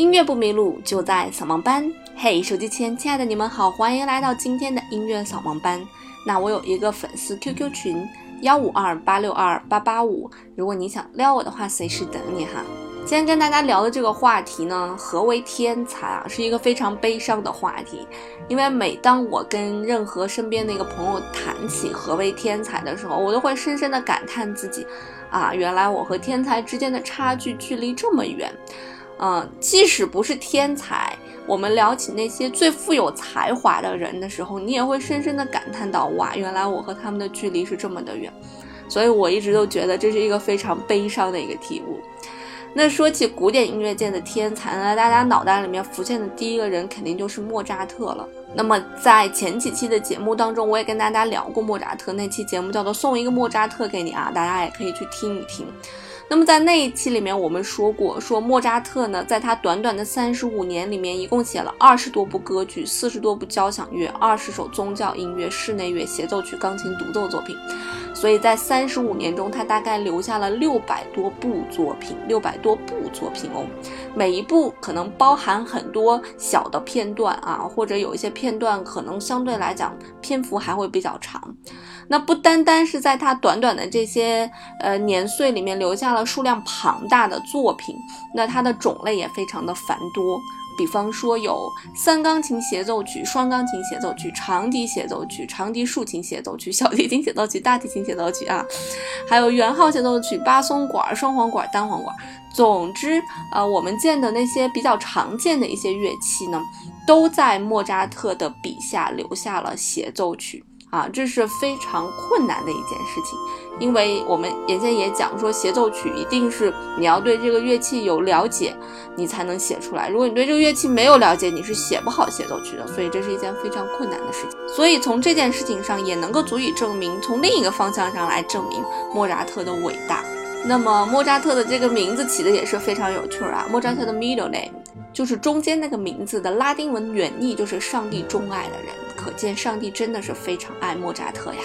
音乐不迷路，就在扫盲班。嘿，手机前亲爱的你们好，欢迎来到今天的音乐扫盲班。那我有一个粉丝 QQ 群幺五二八六二八八五，如果你想撩我的话，随时等你哈。今天跟大家聊的这个话题呢，何为天才啊，是一个非常悲伤的话题。因为每当我跟任何身边的一个朋友谈起何为天才的时候，我都会深深的感叹自己，啊，原来我和天才之间的差距距离这么远。嗯，即使不是天才，我们聊起那些最富有才华的人的时候，你也会深深的感叹到，哇，原来我和他们的距离是这么的远。所以我一直都觉得这是一个非常悲伤的一个体悟。那说起古典音乐界的天才呢，大家脑袋里面浮现的第一个人肯定就是莫扎特了。那么在前几期的节目当中，我也跟大家聊过莫扎特，那期节目叫做《送一个莫扎特给你》啊，大家也可以去听一听。那么在那一期里面，我们说过，说莫扎特呢，在他短短的三十五年里面，一共写了二十多部歌剧、四十多部交响乐、二十首宗教音乐、室内乐协奏曲、钢琴独奏作品。所以在三十五年中，他大概留下了六百多部作品，六百多部作品哦。每一部可能包含很多小的片段啊，或者有一些片段可能相对来讲篇幅还会比较长。那不单单是在他短短的这些呃年岁里面留下了数量庞大的作品，那它的种类也非常的繁多。比方说有三钢琴协奏曲、双钢琴协奏曲、长笛协奏曲、长笛竖琴协奏曲、小提琴协奏曲、大提琴协奏曲啊，还有圆号协奏曲、巴松管、双簧管、单簧管。总之，呃，我们见的那些比较常见的一些乐器呢，都在莫扎特的笔下留下了协奏曲。啊，这是非常困难的一件事情，因为我们原先也讲说，协奏曲一定是你要对这个乐器有了解，你才能写出来。如果你对这个乐器没有了解，你是写不好协奏曲的。所以这是一件非常困难的事情。所以从这件事情上也能够足以证明，从另一个方向上来证明莫扎特的伟大。那么莫扎特的这个名字起的也是非常有趣啊，莫扎特的 middle name 就是中间那个名字的拉丁文原意就是上帝钟爱的人。可见，上帝真的是非常爱莫扎特呀。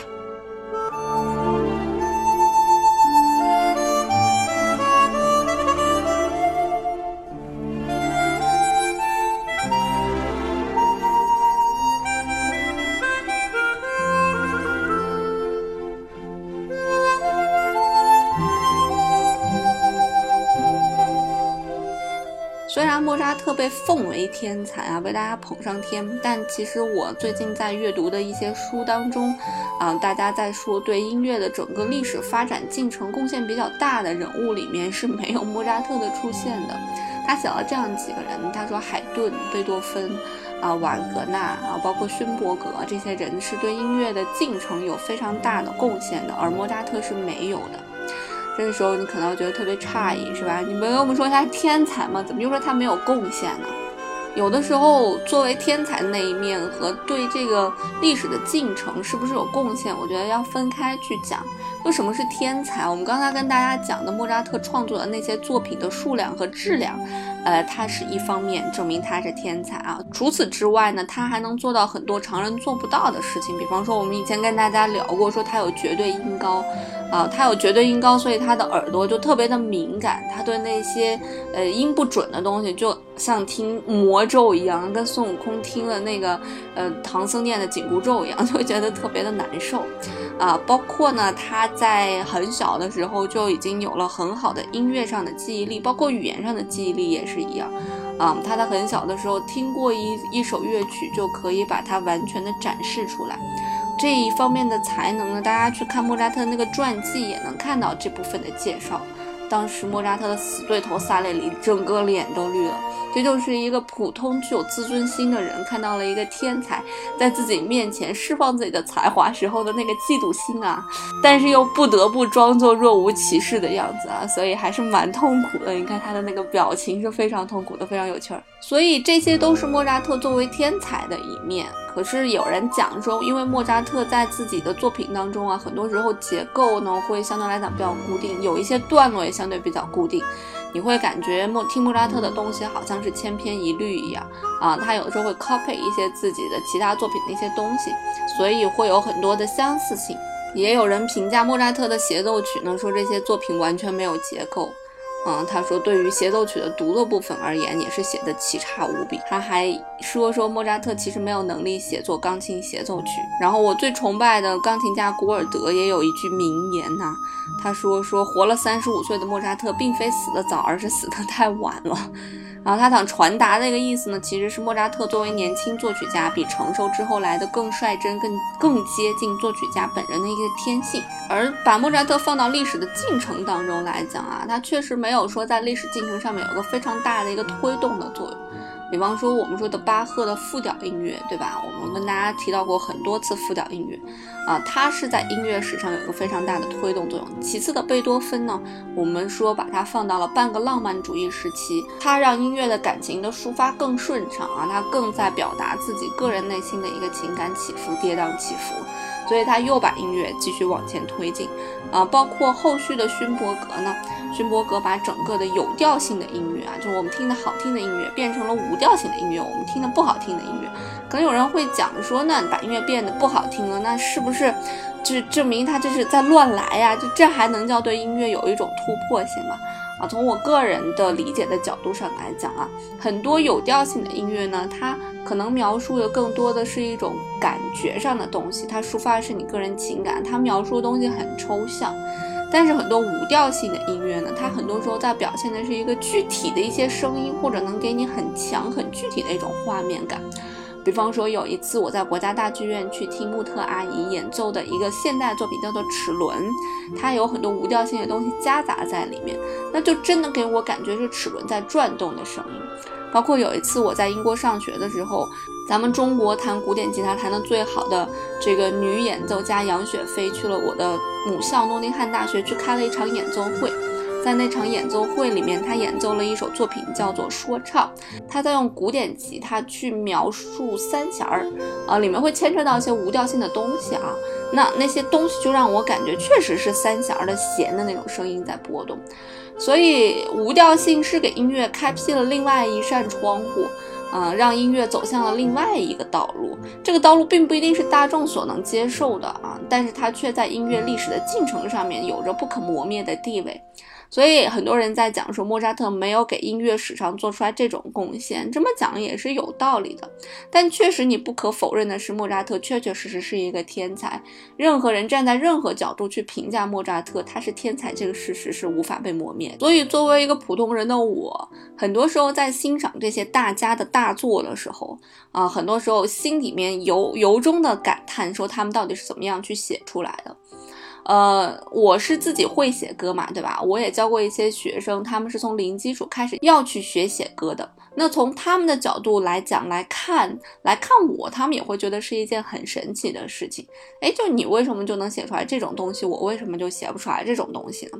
虽然莫扎特被奉为天才啊，被大家捧上天，但其实我最近在阅读的一些书当中，啊，大家在说对音乐的整个历史发展进程贡献比较大的人物里面是没有莫扎特的出现的。他写了这样几个人，他说海顿、贝多芬、啊瓦格纳啊，包括勋伯格这些人是对音乐的进程有非常大的贡献的，而莫扎特是没有的。这个时候你可能觉得特别诧异，是吧？你们跟我们说他是天才吗？怎么就说他没有贡献呢？有的时候，作为天才的那一面和对这个历史的进程是不是有贡献，我觉得要分开去讲。为什么是天才？我们刚才跟大家讲的莫扎特创作的那些作品的数量和质量，呃，它是一方面证明他是天才啊。除此之外呢，他还能做到很多常人做不到的事情。比方说，我们以前跟大家聊过，说他有绝对音高，啊，他有绝对音高，所以他的耳朵就特别的敏感，他对那些呃音不准的东西，就像听魔咒一样，跟孙悟空听了那个呃唐僧念的紧箍咒一样，就会觉得特别的难受。啊，包括呢，他在很小的时候就已经有了很好的音乐上的记忆力，包括语言上的记忆力也是一样。啊，他在很小的时候听过一一首乐曲，就可以把它完全的展示出来。这一方面的才能呢，大家去看莫扎特那个传记也能看到这部分的介绍。当时莫扎特的死对头萨列里整个脸都绿了。这就是一个普通具有自尊心的人看到了一个天才在自己面前释放自己的才华时候的那个嫉妒心啊，但是又不得不装作若无其事的样子啊，所以还是蛮痛苦的。你看他的那个表情是非常痛苦的，非常有趣儿。所以这些都是莫扎特作为天才的一面。可是有人讲说，因为莫扎特在自己的作品当中啊，很多时候结构呢会相对来讲比较固定，有一些段落也相对比较固定。你会感觉莫听莫扎特的东西好像是千篇一律一样啊，他有的时候会 copy 一些自己的其他作品的一些东西，所以会有很多的相似性。也有人评价莫扎特的协奏曲呢，说这些作品完全没有结构。嗯，他说对于协奏曲的独奏部分而言，也是写的奇差无比。他还说说莫扎特其实没有能力写作钢琴协奏曲。然后我最崇拜的钢琴家古尔德也有一句名言呐，他说说活了三十五岁的莫扎特并非死得早，而是死得太晚了。然后他想传达的一个意思呢，其实是莫扎特作为年轻作曲家，比成熟之后来的更率真，更更接近作曲家本人的一个天性。而把莫扎特放到历史的进程当中来讲啊，他确实没有说在历史进程上面有个非常大的一个推动的作用。比方说我们说的巴赫的复调音乐，对吧？我们跟大家提到过很多次复调音乐，啊，它是在音乐史上有一个非常大的推动作用。其次的贝多芬呢，我们说把它放到了半个浪漫主义时期，它让音乐的感情的抒发更顺畅啊，它更在表达自己个人内心的一个情感起伏、跌宕起伏。所以他又把音乐继续往前推进，啊，包括后续的勋伯格呢，勋伯格把整个的有调性的音乐啊，就是我们听的好听的音乐，变成了无调性的音乐，我们听的不好听的音乐。可能有人会讲说，那把音乐变得不好听了，那是不是就证明他这是在乱来呀？就这还能叫对音乐有一种突破性吗？啊，从我个人的理解的角度上来讲啊，很多有调性的音乐呢，它可能描述的更多的是一种感觉上的东西，它抒发的是你个人情感，它描述的东西很抽象。但是很多无调性的音乐呢，它很多时候在表现的是一个具体的一些声音，或者能给你很强、很具体的一种画面感。比方说，有一次我在国家大剧院去听穆特阿姨演奏的一个现代作品，叫做《齿轮》，它有很多无调性的东西夹杂在里面，那就真的给我感觉是齿轮在转动的声音。包括有一次我在英国上学的时候，咱们中国弹古典吉他弹得最好的这个女演奏家杨雪飞去了我的母校诺丁汉大学去开了一场演奏会。在那场演奏会里面，他演奏了一首作品，叫做《说唱》。他在用古典吉他去描述三弦儿，啊，里面会牵扯到一些无调性的东西啊。那那些东西就让我感觉确实是三弦儿的弦的那种声音在波动。所以无调性是给音乐开辟了另外一扇窗户，嗯，让音乐走向了另外一个道路。这个道路并不一定是大众所能接受的啊，但是它却在音乐历史的进程上面有着不可磨灭的地位。所以很多人在讲说莫扎特没有给音乐史上做出来这种贡献，这么讲也是有道理的。但确实你不可否认的是，莫扎特确确实实是一个天才。任何人站在任何角度去评价莫扎特，他是天才这个事实是无法被磨灭。所以作为一个普通人的我，很多时候在欣赏这些大家的大作的时候，啊，很多时候心里面由由衷的感叹说他们到底是怎么样去写出来的。呃，我是自己会写歌嘛，对吧？我也教过一些学生，他们是从零基础开始要去学写歌的。那从他们的角度来讲来看，来看我，他们也会觉得是一件很神奇的事情。哎，就你为什么就能写出来这种东西，我为什么就写不出来这种东西呢？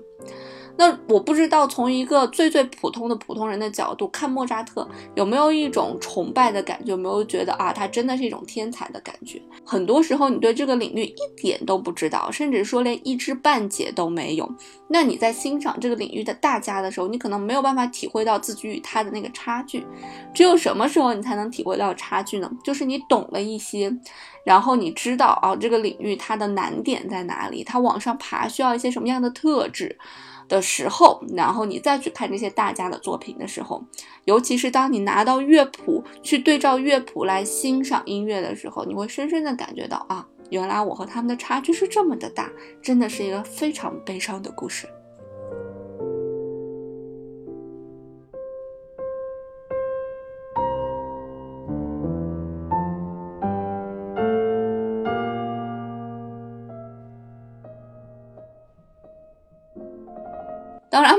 那我不知道，从一个最最普通的普通人的角度看莫扎特，有没有一种崇拜的感觉？有没有觉得啊，他真的是一种天才的感觉？很多时候，你对这个领域一点都不知道，甚至说连一知半解都没有。那你在欣赏这个领域的大家的时候，你可能没有办法体会到自己与他的那个差距。只有什么时候你才能体会到差距呢？就是你懂了一些，然后你知道啊，这个领域它的难点在哪里，它往上爬需要一些什么样的特质。的时候，然后你再去看这些大家的作品的时候，尤其是当你拿到乐谱去对照乐谱来欣赏音乐的时候，你会深深的感觉到啊，原来我和他们的差距是这么的大，真的是一个非常悲伤的故事。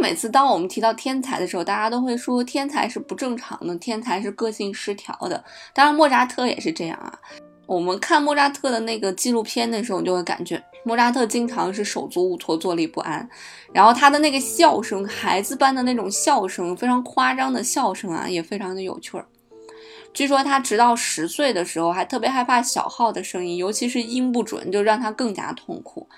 每次当我们提到天才的时候，大家都会说天才是不正常的，天才是个性失调的。当然，莫扎特也是这样啊。我们看莫扎特的那个纪录片的时候，就会感觉莫扎特经常是手足无措、坐立不安。然后他的那个笑声，孩子般的那种笑声，非常夸张的笑声啊，也非常的有趣儿。据说他直到十岁的时候，还特别害怕小号的声音，尤其是音不准，就让他更加痛苦。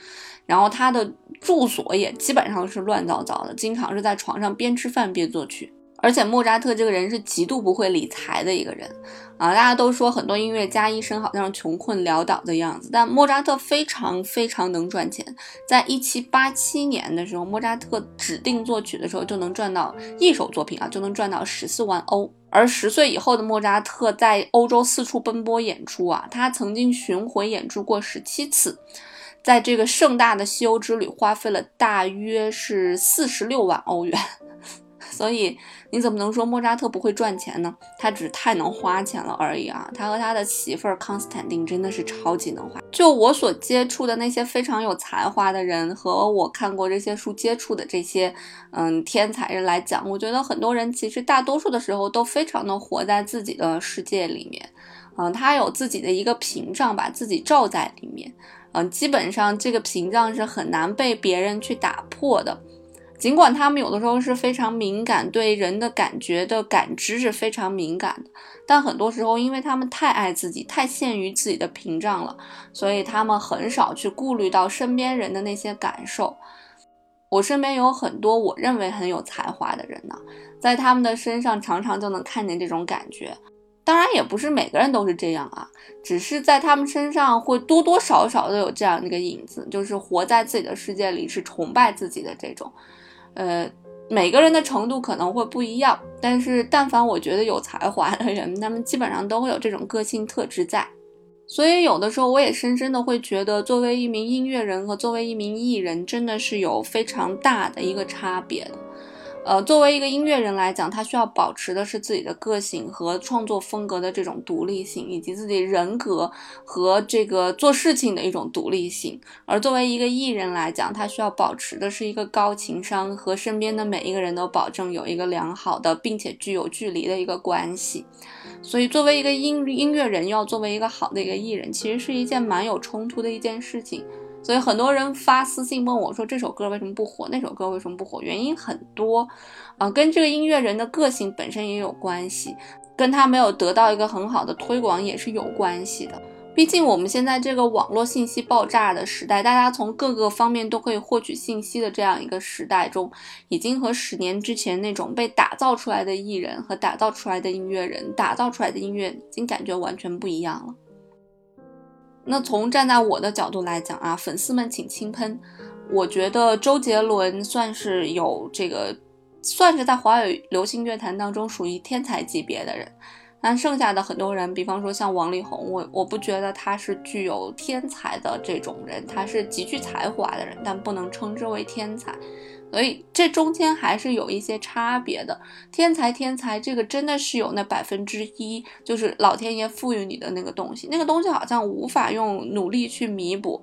然后他的住所也基本上是乱糟糟的，经常是在床上边吃饭边作曲。而且莫扎特这个人是极度不会理财的一个人啊！大家都说很多音乐家一生好像穷困潦倒的样子，但莫扎特非常非常能赚钱。在一七八七年的时候，莫扎特指定作曲的时候就能赚到一首作品啊，就能赚到十四万欧。而十岁以后的莫扎特在欧洲四处奔波演出啊，他曾经巡回演出过十七次，在这个盛大的西欧之旅花费了大约是四十六万欧元。所以你怎么能说莫扎特不会赚钱呢？他只是太能花钱了而已啊！他和他的媳妇儿康斯坦丁真的是超级能花。就我所接触的那些非常有才华的人和我看过这些书接触的这些嗯天才人来讲，我觉得很多人其实大多数的时候都非常的活在自己的世界里面，嗯，他有自己的一个屏障把自己罩在里面，基本上这个屏障是很难被别人去打破的。尽管他们有的时候是非常敏感，对人的感觉的感知是非常敏感的，但很多时候，因为他们太爱自己，太陷于自己的屏障了，所以他们很少去顾虑到身边人的那些感受。我身边有很多我认为很有才华的人呢，在他们的身上常常就能看见这种感觉。当然，也不是每个人都是这样啊，只是在他们身上会多多少少都有这样一个影子，就是活在自己的世界里，是崇拜自己的这种。呃，每个人的程度可能会不一样，但是但凡我觉得有才华的人，他们基本上都会有这种个性特质在。所以有的时候我也深深的会觉得，作为一名音乐人和作为一名艺人，真的是有非常大的一个差别的。呃，作为一个音乐人来讲，他需要保持的是自己的个性和创作风格的这种独立性，以及自己人格和这个做事情的一种独立性。而作为一个艺人来讲，他需要保持的是一个高情商和身边的每一个人都保证有一个良好的并且具有距离的一个关系。所以，作为一个音音乐人，要作为一个好的一个艺人，其实是一件蛮有冲突的一件事情。所以很多人发私信问我，说这首歌为什么不火？那首歌为什么不火？原因很多，啊，跟这个音乐人的个性本身也有关系，跟他没有得到一个很好的推广也是有关系的。毕竟我们现在这个网络信息爆炸的时代，大家从各个方面都可以获取信息的这样一个时代中，已经和十年之前那种被打造出来的艺人和打造出来的音乐人、打造出来的音乐，已经感觉完全不一样了。那从站在我的角度来讲啊，粉丝们请轻喷。我觉得周杰伦算是有这个，算是在华语流行乐坛当中属于天才级别的人。但剩下的很多人，比方说像王力宏，我我不觉得他是具有天才的这种人，他是极具才华的人，但不能称之为天才。所以这中间还是有一些差别的。天才，天才，这个真的是有那百分之一，就是老天爷赋予你的那个东西，那个东西好像无法用努力去弥补。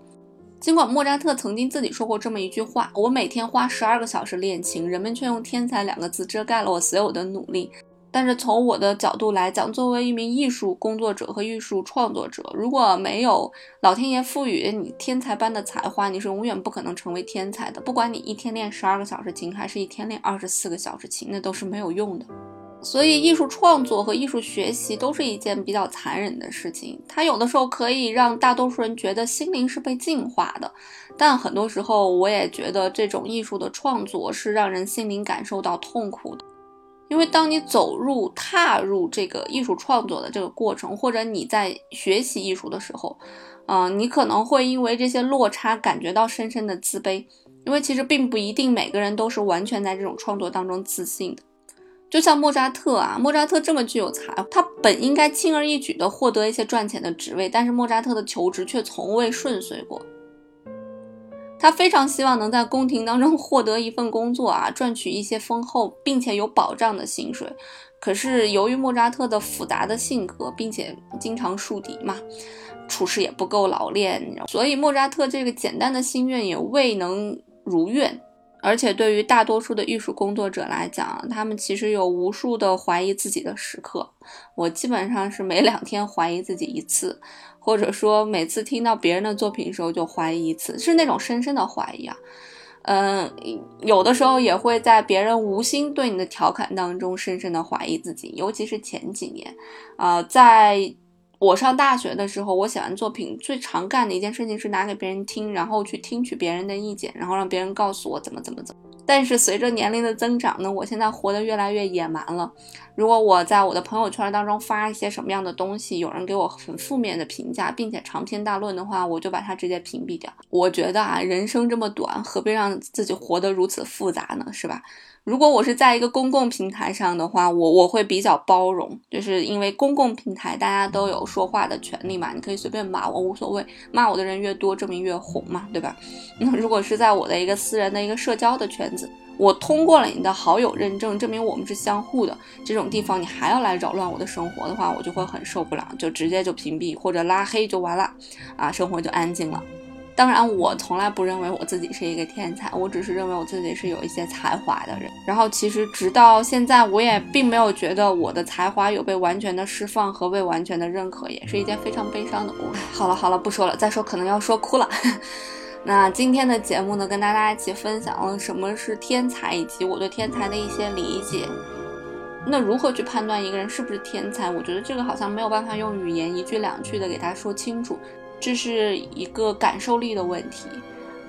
尽管莫扎特曾经自己说过这么一句话：“我每天花十二个小时练琴，人们却用天才两个字遮盖了我所有的努力。”但是从我的角度来讲，作为一名艺术工作者和艺术创作者，如果没有老天爷赋予你天才般的才华，你是永远不可能成为天才的。不管你一天练十二个小时琴，还是一天练二十四个小时琴，那都是没有用的。所以，艺术创作和艺术学习都是一件比较残忍的事情。它有的时候可以让大多数人觉得心灵是被净化的，但很多时候，我也觉得这种艺术的创作是让人心灵感受到痛苦的。因为当你走入、踏入这个艺术创作的这个过程，或者你在学习艺术的时候，嗯，你可能会因为这些落差感觉到深深的自卑。因为其实并不一定每个人都是完全在这种创作当中自信的。就像莫扎特啊，莫扎特这么具有才，他本应该轻而易举地获得一些赚钱的职位，但是莫扎特的求职却从未顺遂过。他非常希望能在宫廷当中 获得一份工作啊，赚取一些丰厚并且有保障的薪水。可是由于莫扎特的复杂的性格，并且经常树敌嘛，处事也不够老练，所以莫扎特这个简单的心愿也未能如愿。而且对于大多数的艺术工作者来讲，他们其实有无数的怀疑自己的时刻。我基本上是每两天怀疑自己一次，或者说每次听到别人的作品的时候就怀疑一次，是那种深深的怀疑啊。嗯，有的时候也会在别人无心对你的调侃当中深深的怀疑自己，尤其是前几年，啊，在。我上大学的时候，我写完作品最常干的一件事情是拿给别人听，然后去听取别人的意见，然后让别人告诉我怎么怎么怎么。但是随着年龄的增长呢，我现在活得越来越野蛮了。如果我在我的朋友圈当中发一些什么样的东西，有人给我很负面的评价，并且长篇大论的话，我就把它直接屏蔽掉。我觉得啊，人生这么短，何必让自己活得如此复杂呢？是吧？如果我是在一个公共平台上的话，我我会比较包容，就是因为公共平台大家都有说话的权利嘛，你可以随便骂我无所谓，骂我的人越多，证明越红嘛，对吧？那如果是在我的一个私人的一个社交的圈子，我通过了你的好友认证，证明我们是相互的这种地方，你还要来扰乱我的生活的话，我就会很受不了，就直接就屏蔽或者拉黑就完了，啊，生活就安静了。当然，我从来不认为我自己是一个天才，我只是认为我自己是有一些才华的人。然后，其实直到现在，我也并没有觉得我的才华有被完全的释放和被完全的认可，也是一件非常悲伤的故事。好了好了，不说了，再说可能要说哭了。那今天的节目呢，跟大家一起分享了什么是天才，以及我对天才的一些理解。那如何去判断一个人是不是天才？我觉得这个好像没有办法用语言一句两句的给他说清楚。这是一个感受力的问题，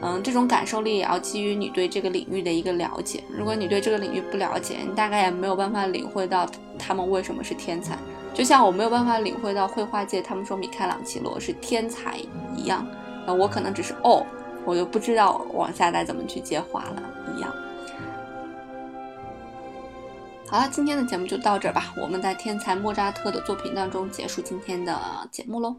嗯，这种感受力也要基于你对这个领域的一个了解。如果你对这个领域不了解，你大概也没有办法领会到他们为什么是天才。就像我没有办法领会到绘画界他们说米开朗基罗是天才一样，那我可能只是哦，我就不知道往下该怎么去接话了一样。好了今天的节目就到这儿吧我们在天才莫扎特的作品当中结束今天的节目喽。